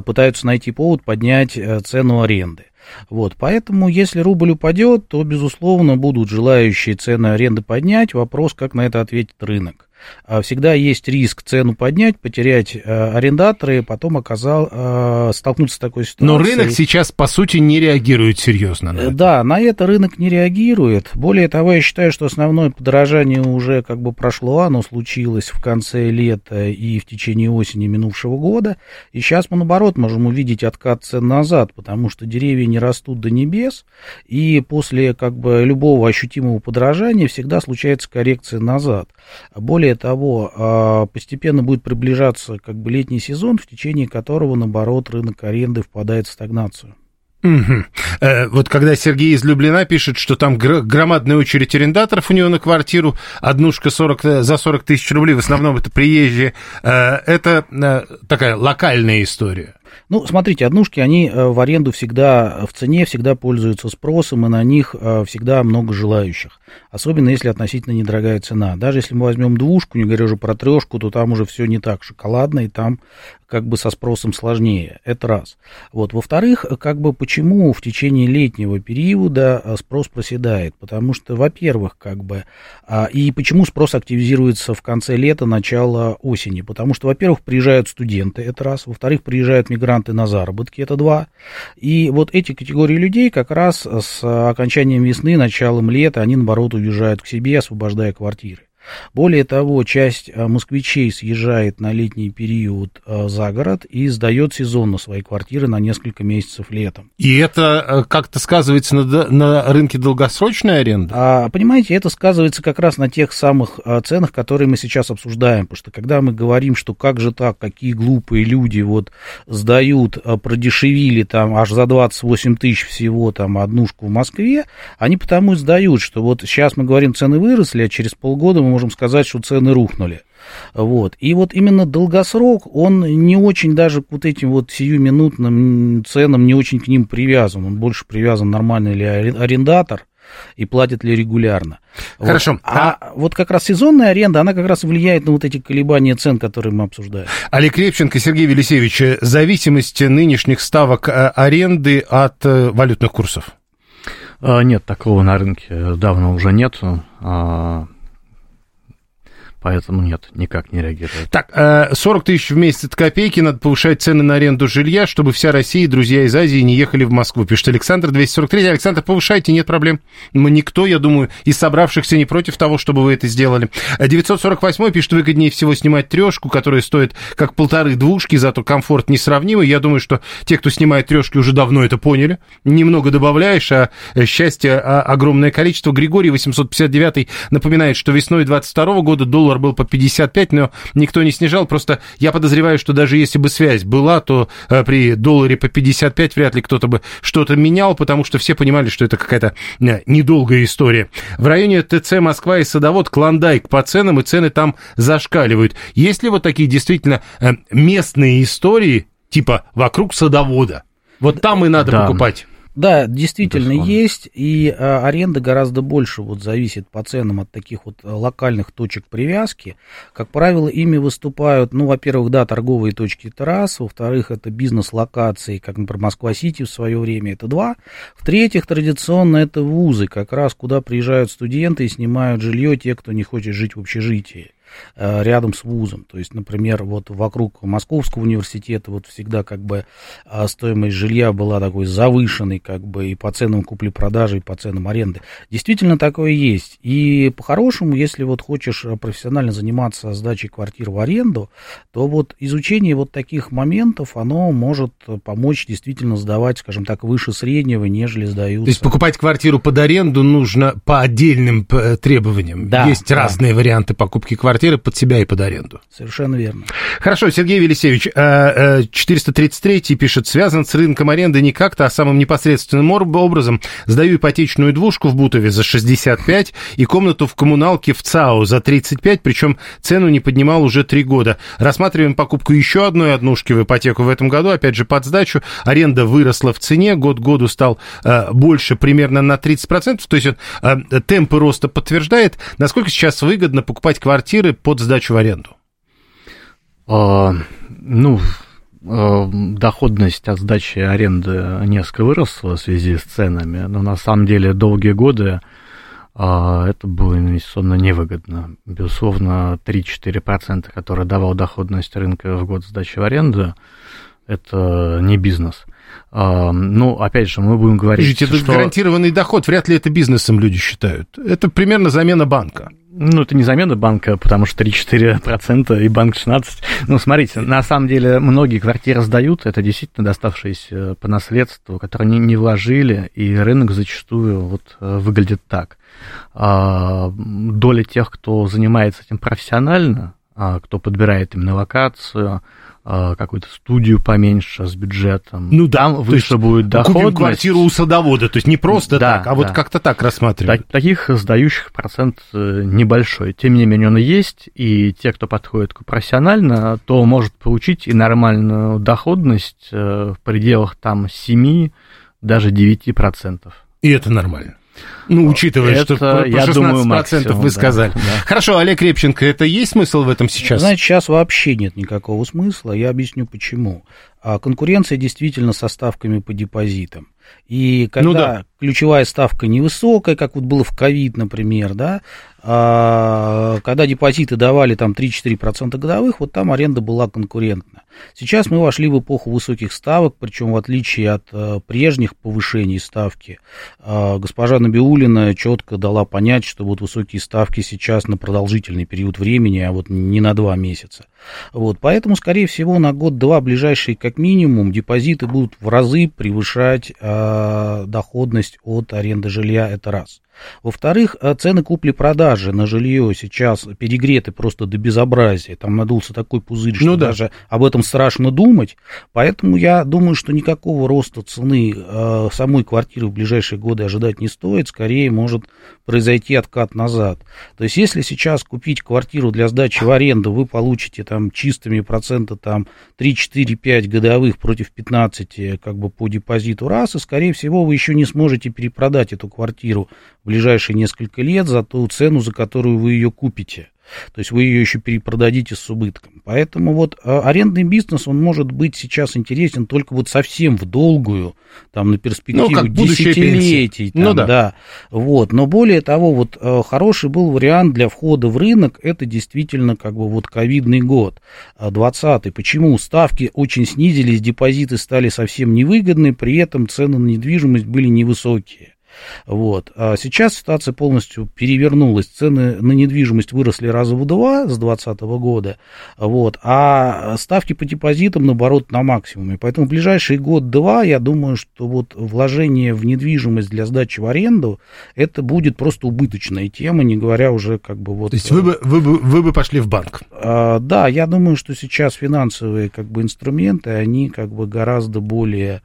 пытаются найти повод поднять э, цену аренды. Вот, поэтому, если рубль упадет, то, безусловно, будут желающие цены аренды поднять. Вопрос, как на это ответит рынок. А всегда есть риск цену поднять, потерять э, арендаторы, потом оказал, э, столкнуться с такой ситуацией. Но рынок сейчас, по сути, не реагирует серьезно на это. Да, на это рынок не реагирует. Более того, я считаю, что основное подорожание уже как бы прошло, оно случилось в конце лета и в течение осени минувшего года. И сейчас мы, наоборот, можем увидеть откат цен назад, потому что деревья не растут до небес, и после как бы любого ощутимого подорожания всегда случается коррекция назад. Более более того, а, постепенно будет приближаться как бы летний сезон, в течение которого, наоборот, рынок аренды впадает в стагнацию. Угу. Э, вот когда Сергей из Люблина пишет, что там громадная очередь арендаторов у него на квартиру, однушка 40, э, за 40 тысяч рублей, в основном это приезжие, э, это э, такая локальная история. Ну, смотрите, однушки, они э, в аренду всегда в цене, всегда пользуются спросом, и на них э, всегда много желающих. Особенно если относительно недорогая цена. Даже если мы возьмем двушку, не говоря уже про трешку, то там уже все не так шоколадно, и там как бы со спросом сложнее. Это раз. Вот. Во-вторых, как бы почему в течение летнего периода э, спрос проседает? Потому что, во-первых, как бы, а, и почему спрос активизируется в конце лета, начало осени? Потому что, во-первых, приезжают студенты, это раз. Во-вторых, приезжают мигранты на заработки, это два. И вот эти категории людей как раз с окончанием весны, началом лета, они, наоборот, уезжают к себе, освобождая квартиры. Более того, часть э, москвичей съезжает на летний период э, за город и сдает сезонно свои квартиры на несколько месяцев летом. И это э, как-то сказывается на, на рынке долгосрочной аренды? А, понимаете, это сказывается как раз на тех самых ценах, которые мы сейчас обсуждаем. Потому что когда мы говорим, что как же так, какие глупые люди вот сдают, продешевили там аж за 28 тысяч всего там однушку в Москве, они потому и сдают, что вот сейчас мы говорим, цены выросли, а через полгода мы можем сказать, что цены рухнули. Вот. И вот именно долгосрок, он не очень даже к вот этим вот сиюминутным ценам, не очень к ним привязан. Он больше привязан, нормальный ли арендатор, и платит ли регулярно. Хорошо. Вот. А, а вот как раз сезонная аренда, она как раз влияет на вот эти колебания цен, которые мы обсуждаем. Олег Репченко, Сергей Велисевич, зависимость нынешних ставок э, аренды от э, валютных курсов? А, нет, такого на рынке давно уже нет. Поэтому нет, никак не реагирует. Так, 40 э, тысяч в месяц это копейки, надо повышать цены на аренду жилья, чтобы вся Россия и друзья из Азии не ехали в Москву, пишет Александр 243. Александр, повышайте, нет проблем. Мы никто, я думаю, из собравшихся не против того, чтобы вы это сделали. 948 пишет, выгоднее всего снимать трешку, которая стоит как полторы двушки, зато комфорт несравнимый. Я думаю, что те, кто снимает трешки, уже давно это поняли. Немного добавляешь, а счастье а огромное количество. Григорий 859 напоминает, что весной 22 года доллар был по 55, но никто не снижал. Просто я подозреваю, что даже если бы связь была, то э, при долларе по 55 вряд ли кто-то бы что-то менял, потому что все понимали, что это какая-то э, недолгая история. В районе ТЦ Москва и Садовод Клондайк по ценам, и цены там зашкаливают. Есть ли вот такие действительно э, местные истории, типа вокруг садовода? Вот там и надо да. покупать. Да, действительно Безусловно. есть, и а, аренда гораздо больше вот зависит по ценам от таких вот а, локальных точек привязки. Как правило, ими выступают, ну, во-первых, да, торговые точки раз, во-вторых, это бизнес-локации, как, например, Москва-Сити в свое время, это два. В-третьих, традиционно это вузы, как раз куда приезжают студенты и снимают жилье те, кто не хочет жить в общежитии. Э, рядом с вузом. То есть, например, вот вокруг Московского университета вот всегда как бы а, стоимость жилья была такой завышенной как бы и по ценам купли-продажи, и по ценам аренды. Действительно такое есть. И по-хорошему, если вот хочешь профессионально заниматься сдачей квартир в аренду, то вот изучение вот таких моментов, оно может помочь действительно сдавать, скажем так, выше среднего, нежели сдаются. То есть покупать квартиру под аренду нужно по отдельным э, требованиям. Да, есть да. разные варианты покупки квартиры квартиры под себя и под аренду. Совершенно верно. Хорошо, Сергей Велисевич, 433 э, э, пишет, связан с рынком аренды не как-то, а самым непосредственным образом. Сдаю ипотечную двушку в Бутове за 65 и комнату в коммуналке в ЦАО за 35, причем цену не поднимал уже три года. Рассматриваем покупку еще одной однушки в ипотеку в этом году, опять же под сдачу. Аренда выросла в цене, год году стал э, больше примерно на 30%, то есть темпы роста подтверждает. Насколько сейчас выгодно покупать квартиры под сдачу в аренду? А, ну, а, доходность от сдачи аренды несколько выросла в связи с ценами, но на самом деле долгие годы а, это было инвестиционно невыгодно. Безусловно, 3-4%, которые давал доходность рынка в год сдачи в аренду, это не бизнес. А, ну, опять же, мы будем говорить, Видите, это что... гарантированный доход, вряд ли это бизнесом люди считают. Это примерно замена банка. Ну, это не замена банка, потому что 3-4% и банк 16%. Ну, смотрите, на самом деле многие квартиры сдают, это действительно доставшиеся по наследству, которые они не вложили, и рынок зачастую вот э, выглядит так. А, доля тех, кто занимается этим профессионально, а, кто подбирает именно локацию, какую-то студию поменьше с бюджетом. Ну да, там выше будет доходность. Купим квартиру у садовода, то есть не просто да, так, а да. вот как-то так рассматривать. Так, таких сдающих процент э, небольшой. Тем не менее он есть, и те, кто подходит профессионально, то может получить и нормальную доходность э, в пределах там 7, даже 9%. И это нормально. Ну, учитывая, это, что про 16% думаю, максимум, вы сказали. Да, да. Хорошо, Олег Репченко, это есть смысл в этом сейчас? Знаете, сейчас вообще нет никакого смысла. Я объясню почему. А конкуренция действительно со ставками по депозитам. И когда ну, да. Ключевая ставка невысокая, как вот было в ковид, например, да, а, когда депозиты давали там 3-4% годовых, вот там аренда была конкурентна. Сейчас мы вошли в эпоху высоких ставок, причем в отличие от а, прежних повышений ставки, а, госпожа Набиулина четко дала понять, что вот высокие ставки сейчас на продолжительный период времени, а вот не на два месяца. Вот, поэтому, скорее всего, на год-два ближайшие как минимум депозиты будут в разы превышать э, доходность от аренды жилья, это раз. Во-вторых, э, цены купли-продажи на жилье сейчас перегреты просто до безобразия. Там надулся такой пузырь, что ну, да. даже об этом страшно думать. Поэтому я думаю, что никакого роста цены э, самой квартиры в ближайшие годы ожидать не стоит. Скорее может произойти откат назад. То есть, если сейчас купить квартиру для сдачи в аренду, вы получите там чистыми процента там 3-4-5 годовых против 15 как бы по депозиту раз, и, скорее всего, вы еще не сможете перепродать эту квартиру в ближайшие несколько лет за ту цену, за которую вы ее купите. То есть вы ее еще перепродадите с убытком. Поэтому вот э, арендный бизнес, он может быть сейчас интересен только вот совсем в долгую, там на перспективу ну, десятилетий. Там, ну, да. да. Вот. Но более того, вот э, хороший был вариант для входа в рынок, это действительно как бы вот ковидный год, 20 Почему? Ставки очень снизились, депозиты стали совсем невыгодны, при этом цены на недвижимость были невысокие. Вот. А сейчас ситуация полностью перевернулась. Цены на недвижимость выросли раза в два с 2020 года, вот, а ставки по депозитам, наоборот, на максимуме. Поэтому в ближайший год-два, я думаю, что вот вложение в недвижимость для сдачи в аренду, это будет просто убыточная тема, не говоря уже как бы вот... То есть вы бы, вы бы, вы бы пошли в банк? А, да, я думаю, что сейчас финансовые как бы инструменты, они как бы гораздо более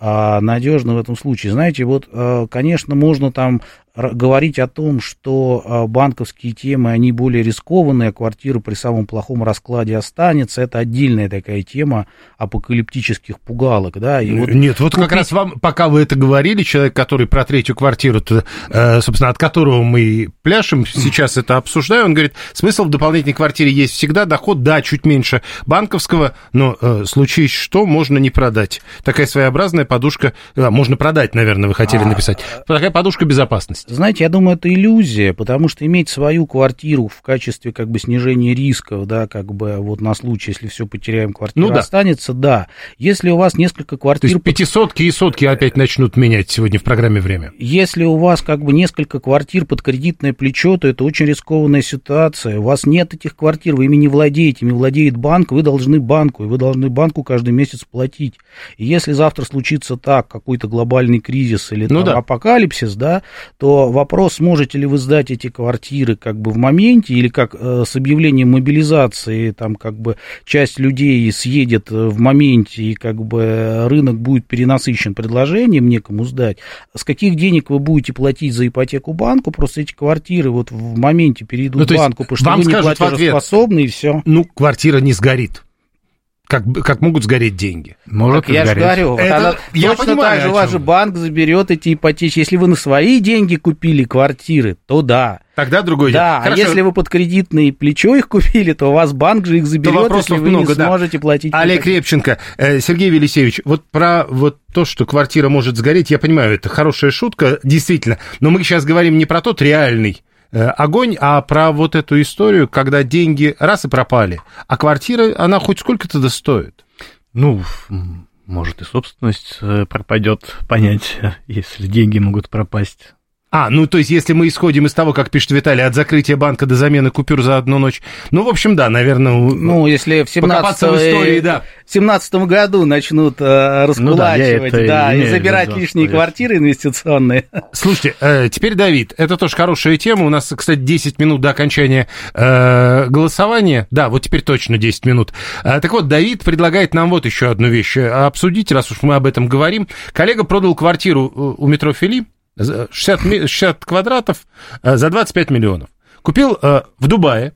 а, надежно в этом случае. Знаете, вот, э, конечно, можно там говорить о том, что а, банковские темы, они более рискованные, а квартира при самом плохом раскладе останется, это отдельная такая тема апокалиптических пугалок, да. И вот Нет, вот купить... как раз вам, пока вы это говорили, человек, который про третью квартиру, э, собственно, от которого мы пляшем, сейчас это обсуждаю, он говорит, смысл в дополнительной квартире есть всегда, доход, да, чуть меньше банковского, но э, случись что, можно не продать. Такая своеобразная подушка, э, можно продать, наверное, вы хотели а... написать. Такая подушка безопасности. Знаете, я думаю, это иллюзия, потому что иметь свою квартиру в качестве как бы снижения рисков, да, как бы вот на случай, если все потеряем, квартира ну, да. останется, да. Если у вас несколько квартир... То есть пятисотки и сотки опять начнут менять сегодня в программе «Время». Если у вас как бы несколько квартир под кредитное плечо, то это очень рискованная ситуация. У вас нет этих квартир, вы ими не владеете, ими владеет банк, вы должны банку, и вы должны банку каждый месяц платить. И если завтра случится так, какой-то глобальный кризис или ну, там, да. апокалипсис, да, то вопрос, сможете ли вы сдать эти квартиры как бы в моменте, или как э, с объявлением мобилизации, там как бы часть людей съедет э, в моменте, и как бы рынок будет перенасыщен предложением некому сдать, с каких денег вы будете платить за ипотеку банку, просто эти квартиры вот в моменте перейдут ну, в банку, потому что вам вы не платежеспособны, и все. Ну, квартира не сгорит как, как могут сгореть деньги. Может так я же говорю, вот она, я точно понимаю, так же ваш банк заберет эти ипотечки. Если вы на свои деньги купили квартиры, то да. Тогда другой Да, а если вы под кредитное плечо их купили, то у вас банк же их заберет, если вы много, не да. сможете платить. Олег Репченко, э, Сергей Велисевич, вот про вот то, что квартира может сгореть, я понимаю, это хорошая шутка, действительно, но мы сейчас говорим не про тот реальный огонь, а про вот эту историю, когда деньги раз и пропали, а квартира, она хоть сколько-то да стоит. Ну, может и собственность э, пропадет, понять, если деньги могут пропасть. А, ну то есть, если мы исходим из того, как пишет Виталий, от закрытия банка до замены купюр за одну ночь, ну, в общем, да, наверное... Ну, если в 17 в истории, да. В 17 году начнут э, раскулачивать, ну, да, да и забирать лишние квартиры инвестиционные. Слушайте, э, теперь, Давид, это тоже хорошая тема. У нас, кстати, 10 минут до окончания э, голосования. Да, вот теперь точно 10 минут. Э, так вот, Давид предлагает нам вот еще одну вещь э, обсудить, раз уж мы об этом говорим. Коллега продал квартиру э, у метро Фили 60, 60 квадратов э, за 25 миллионов. Купил э, в Дубае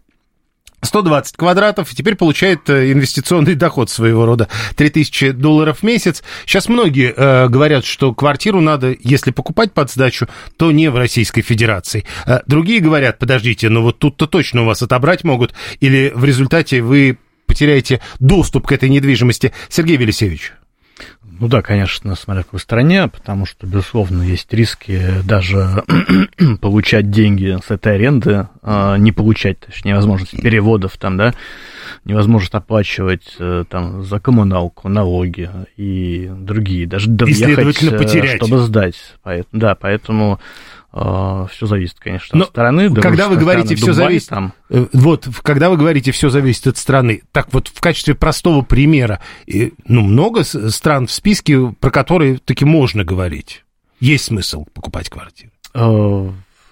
120 квадратов, и теперь получает э, инвестиционный доход своего рода 3000 долларов в месяц. Сейчас многие говорят, что квартиру надо, если покупать под сдачу, то не в Российской Федерации. Другие говорят, подождите, ну вот тут-то точно у вас отобрать могут, или в результате вы потеряете доступ к этой недвижимости. Сергей Велисевич. Ну да, конечно, смотря в какой стране, потому что, безусловно, есть риски даже получать деньги с этой аренды, а не получать, точнее, невозможность переводов там, да, невозможность оплачивать э, там за коммуналку, налоги и другие, даже доехать, э, потерять. чтобы сдать. Да, поэтому все зависит, конечно, Но от страны. Когда вы говорите все зависит, там... Э, вот, когда вы говорите все зависит от страны, так вот в качестве простого примера, ну много стран в списке, про которые таки можно говорить. Есть смысл покупать квартиру?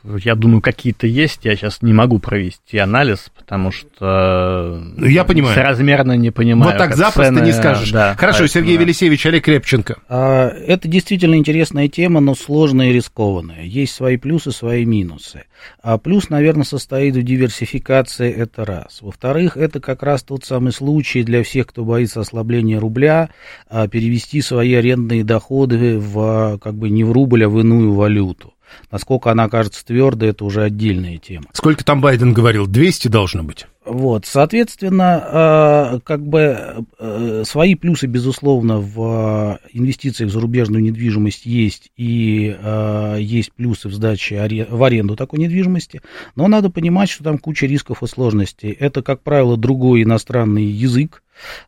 Я думаю, какие-то есть. Я сейчас не могу провести анализ, потому что ну, я понимаю. соразмерно не понимаю. Вот так запросто цены... не скажешь. Да, Хорошо, поэтому, Сергей да. Велисевич, Олег Крепченко. А, это действительно интересная тема, но сложная и рискованная. Есть свои плюсы, свои минусы. А плюс, наверное, состоит в диверсификации, это раз. Во-вторых, это как раз тот самый случай для всех, кто боится ослабления рубля, а, перевести свои арендные доходы в, как бы не в рубль, а в иную валюту. Насколько она окажется твердой, это уже отдельная тема. Сколько там Байден говорил? 200 должно быть? Вот, соответственно, э, как бы э, свои плюсы, безусловно, в инвестициях в зарубежную недвижимость есть, и э, есть плюсы в сдаче в аренду такой недвижимости, но надо понимать, что там куча рисков и сложностей. Это, как правило, другой иностранный язык,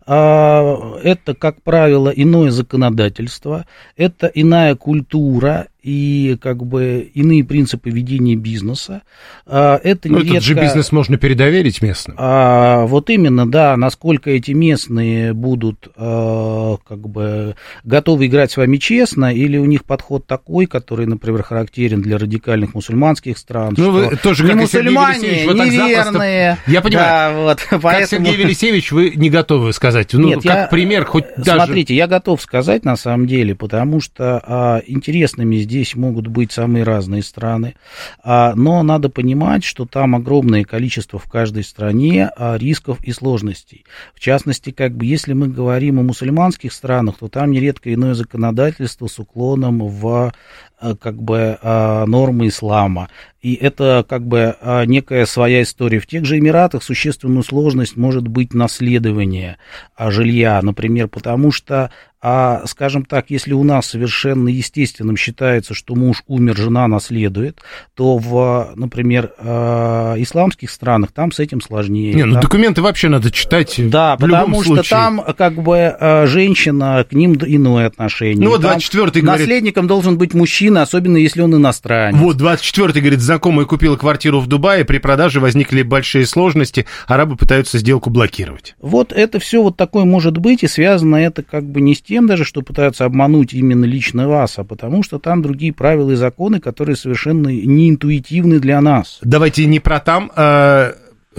это, как правило, иное законодательство, это иная культура, и как бы иные принципы ведения бизнеса. А, это Но нередко, этот же бизнес можно передоверить местным. А, вот именно, да, насколько эти местные будут а, как бы готовы играть с вами честно, или у них подход такой, который, например, характерен для радикальных мусульманских стран. Ну, вы тоже, не мусульмане, вот неверные. Я понимаю. Да, вот, как поэтому... Сергей Велисевич, вы не готовы сказать. Ну, Нет, как я, пример, хоть даже... Смотрите, я готов сказать на самом деле, потому что а, интересными здесь могут быть самые разные страны, а, но надо понимать, что там огромное количество в каждой стране а, рисков и сложностей. В частности, как бы, если мы говорим о мусульманских странах, то там нередко иное законодательство с уклоном в а, как бы нормы ислама. И это как бы некая своя история. В тех же Эмиратах существенную сложность может быть наследование жилья, например, потому что а, скажем так, если у нас совершенно естественным считается, что муж умер, жена наследует, то в, например, э, исламских странах там с этим сложнее. Не, ну там... документы вообще надо читать. Да, потому что там как бы э, женщина, к ним иное отношение. Ну вот 24-й говорит... Наследником должен быть мужчина, особенно если он иностранец. Вот 24-й говорит, знакомая купила квартиру в Дубае, при продаже возникли большие сложности, арабы пытаются сделку блокировать. Вот это все вот такое может быть, и связано это как бы не с тем даже, что пытаются обмануть именно лично вас, а потому что там другие правила и законы, которые совершенно неинтуитивны для нас. Давайте не про там.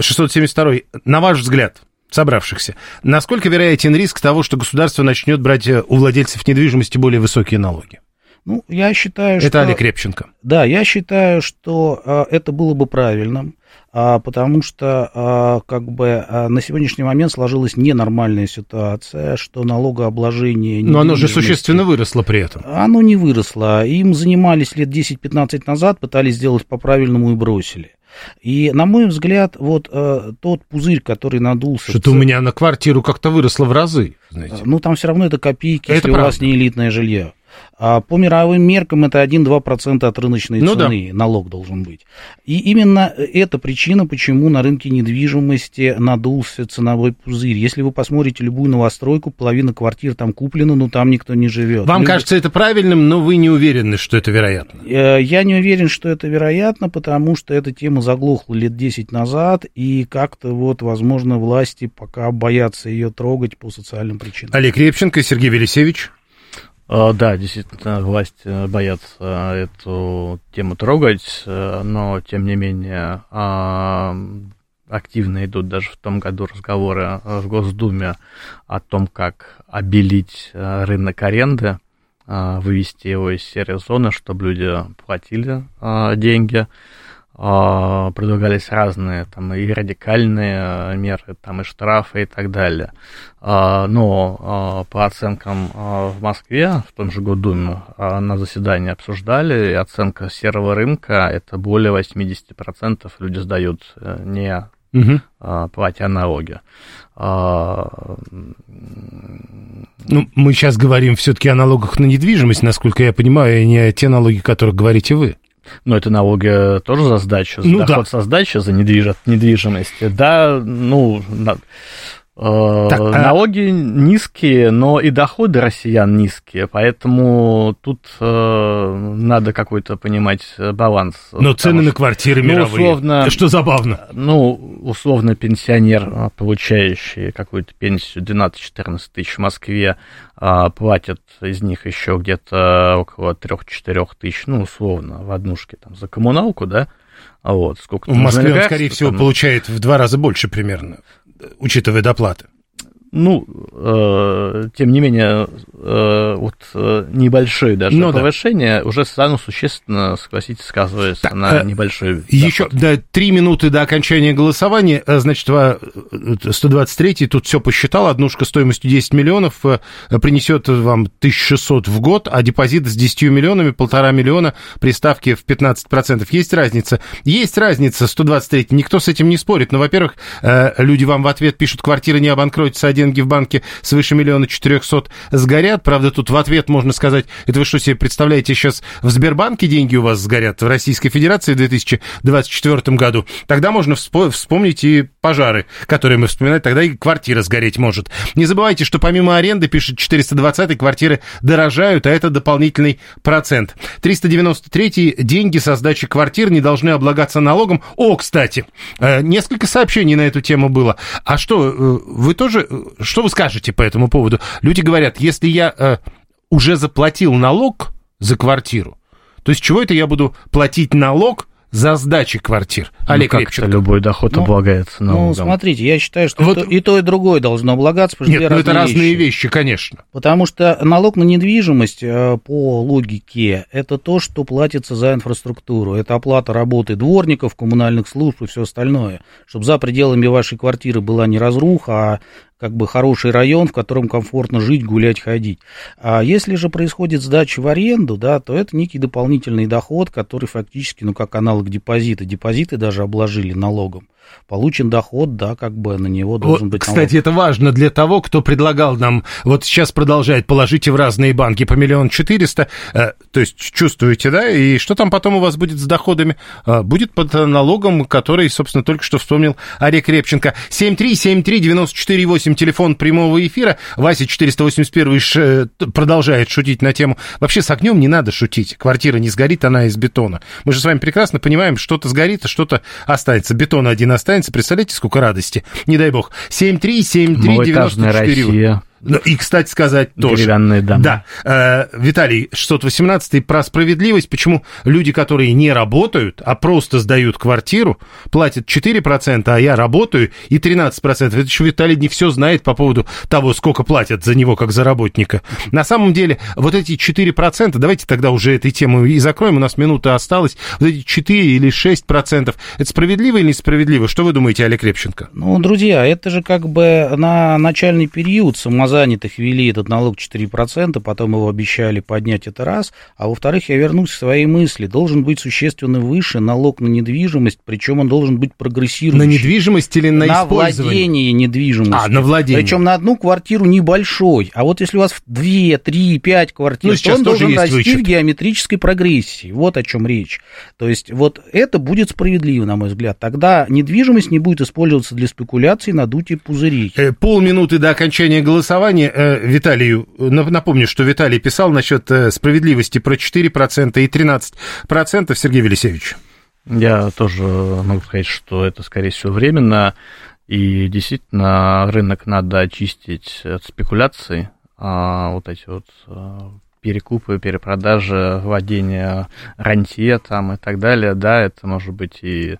672 э, на ваш взгляд, собравшихся, насколько вероятен риск того, что государство начнет брать э, у владельцев недвижимости более высокие налоги? Ну, я считаю, это что... Это Олег Репченко. Да, я считаю, что э, это было бы правильным. А, потому что а, как бы а, на сегодняшний момент сложилась ненормальная ситуация, что налогообложение... Но оно же существенно выросло при этом. Оно не выросло. Им занимались лет 10-15 назад, пытались сделать по-правильному и бросили. И, на мой взгляд, вот э, тот пузырь, который надулся... Что-то у меня на квартиру как-то выросло в разы, знаете. Ну, там все равно это копейки, это если правда. у вас не элитное жилье. А по мировым меркам это 1-2% от рыночной ну, цены да. налог должен быть. И именно эта причина, почему на рынке недвижимости надулся ценовой пузырь. Если вы посмотрите любую новостройку, половина квартир там куплена, но там никто не живет. Вам Люди... кажется это правильным, но вы не уверены, что это вероятно? Э, я не уверен, что это вероятно, потому что эта тема заглохла лет 10 назад, и как-то вот, возможно, власти пока боятся ее трогать по социальным причинам. Олег Репченко, Сергей Велисевич. А, да, действительно, власть э, боятся эту тему трогать, э, но, тем не менее, а, активно идут даже в том году разговоры в Госдуме о том, как обелить э, рынок аренды, вывести его из серой зоны, чтобы люди платили деньги. А, предлагались разные там и радикальные а, меры, там и штрафы и так далее. А, но по оценкам в Москве, в том же Госдуме, на заседании обсуждали, и оценка серого рынка это более 80% люди сдают э, не угу. платя налоги. Ну, мы сейчас говорим все-таки о налогах на недвижимость, насколько я понимаю, и не о те налоги, о которых говорите вы. Ну, это налоги тоже за сдачу, за ну, доход да. со сдачи, за недвиж... недвижимость. Да, ну. Э, так, а налоги а... низкие, но и доходы россиян низкие, поэтому тут э, надо какой-то понимать баланс. Но цены что, на квартиры ну, мировые, условно, что забавно. Ну, условно, пенсионер, получающий какую-то пенсию 12-14 тысяч в Москве, а, платят из них еще где-то около 3-4 тысяч, ну, условно, в однушке там за коммуналку, да, а вот, сколько В Москве он, скорее всего, там... получает в два раза больше примерно, учитывая доплаты. Ну, э, тем не менее, э, вот э, небольшое даже ну, повышение да. уже стану существенно, согласитесь, сказывается так, на э, небольшой Еще да, три минуты до окончания голосования, э, значит, 123-й тут все посчитал, однушка стоимостью 10 миллионов принесет вам 1600 в год, а депозит с 10 миллионами, полтора миллиона при ставке в 15%. Есть разница? Есть разница, 123 никто с этим не спорит, но, во-первых, люди вам в ответ пишут, квартира не обанкротится, а деньги в банке свыше миллиона четырехсот сгорят. Правда, тут в ответ можно сказать, это вы что себе представляете, сейчас в Сбербанке деньги у вас сгорят, в Российской Федерации в 2024 году. Тогда можно вспомнить и пожары, которые мы вспоминали, тогда и квартира сгореть может. Не забывайте, что помимо аренды, пишет 420 квартиры дорожают, а это дополнительный процент. 393 деньги со сдачи квартир не должны облагаться налогом. О, кстати, э, несколько сообщений на эту тему было. А что, э, вы тоже, э, что вы скажете по этому поводу? Люди говорят, если я э, уже заплатил налог за квартиру, то есть чего это я буду платить налог за сдачи квартир. Ну, Олег ну, как любой доход ну, облагается ну, налогом. Ну, смотрите, я считаю, что вот... и, то, и то, и другое должно облагаться. Потому Нет, ну это разные вещи, конечно. Потому что налог на недвижимость, э, по логике, это то, что платится за инфраструктуру. Это оплата работы дворников, коммунальных служб и все остальное. Чтобы за пределами вашей квартиры была не разруха, а как бы хороший район, в котором комфортно жить, гулять, ходить. А если же происходит сдача в аренду, да, то это некий дополнительный доход, который фактически, ну, как аналог депозита. Депозиты даже обложили налогом получен доход, да, как бы на него должен вот, быть налог. Кстати, это важно для того, кто предлагал нам, вот сейчас продолжает, положите в разные банки по миллион четыреста, э, то есть чувствуете, да, и что там потом у вас будет с доходами? Э, будет под налогом, который, собственно, только что вспомнил Олег Репченко. 7373948, телефон прямого эфира. Вася 481 ш, продолжает шутить на тему. Вообще с огнем не надо шутить. Квартира не сгорит, она из бетона. Мы же с вами прекрасно понимаем, что-то сгорит, а что-то останется. Бетон один останется. Представляете, сколько радости. Не дай бог. 7373948. Россия. Ну, и, кстати сказать, тоже. Деревянные дома. Да. Э, Виталий, 618 про справедливость. Почему люди, которые не работают, а просто сдают квартиру, платят 4%, а я работаю, и 13%. Это еще Виталий не все знает по поводу того, сколько платят за него, как за работника. На самом деле, вот эти 4%, давайте тогда уже этой тему и закроем, у нас минута осталась, вот эти 4 или 6%, это справедливо или несправедливо? Что вы думаете, Олег Репченко? Ну, друзья, это же как бы на начальный период самозанятых самозанятых ввели этот налог 4%, потом его обещали поднять, это раз. А во-вторых, я вернусь к своей мысли. Должен быть существенно выше налог на недвижимость, причем он должен быть прогрессирующий. На недвижимость или на, на владение недвижимостью. А, на владение. Причем на одну квартиру небольшой. А вот если у вас 2, 3, 5 квартир, ну, то он должен расти вычет. в геометрической прогрессии. Вот о чем речь. То есть вот это будет справедливо, на мой взгляд. Тогда недвижимость не будет использоваться для спекуляций, надутия пузырей. Э, полминуты до окончания голосования голосования э, Виталию, напомню, что Виталий писал насчет э, справедливости про 4% и 13%, Сергей Велисевич. Я тоже могу сказать, что это, скорее всего, временно, и действительно рынок надо очистить от спекуляций, а вот эти вот э, перекупы, перепродажи, вводение рантье там и так далее, да, это может быть и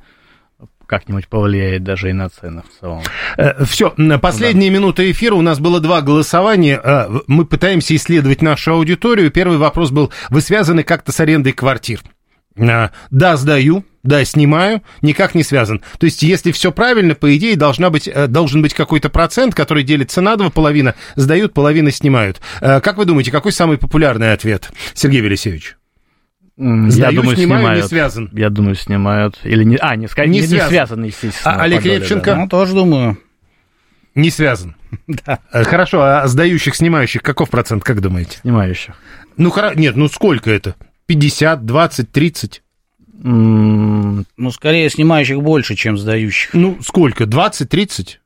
как-нибудь повлияет даже и на цены в целом. Э, Все, последние да. минуты эфира. У нас было два голосования. Э, мы пытаемся исследовать нашу аудиторию. Первый вопрос был, вы связаны как-то с арендой квартир? Э, да, сдаю, да, снимаю, никак не связан. То есть, если все правильно, по идее, должна быть, должен быть какой-то процент, который делится на два, половина сдают, половина снимают. Как вы думаете, какой самый популярный ответ, Сергей Велисевич? Сдаю, я думаю, снимаю, снимают. не связан. Я думаю, снимают. Или не... А, не, не, не, связан. не связан, естественно. А, Олег Левченко? Да. Ну, тоже думаю. Не связан. да. Э, хорошо, а сдающих, снимающих каков процент, как думаете? Снимающих. Ну, хоро... нет, ну сколько это? 50, 20, 30? Mm, ну, скорее, снимающих больше, чем сдающих. Ну, сколько? 20, 30?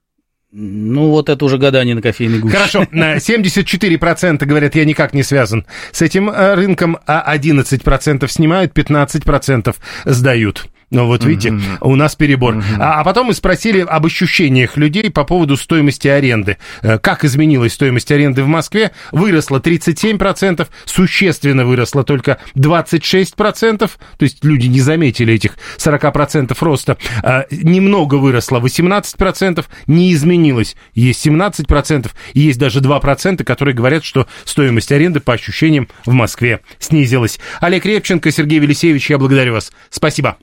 Ну, вот это уже гадание на кофейной гуще. Хорошо, 74% говорят, я никак не связан с этим э, рынком, а 11% снимают, 15% сдают. Ну, вот видите, mm-hmm. у нас перебор. Mm-hmm. А, а потом мы спросили об ощущениях людей по поводу стоимости аренды. Э, как изменилась стоимость аренды в Москве? Выросла 37%, существенно выросла только 26%, то есть люди не заметили этих 40% роста. А, немного выросла 18%, не изменилось. Есть 17%, и есть даже 2%, которые говорят, что стоимость аренды по ощущениям в Москве снизилась. Олег Репченко, Сергей Велисевич, я благодарю вас. Спасибо.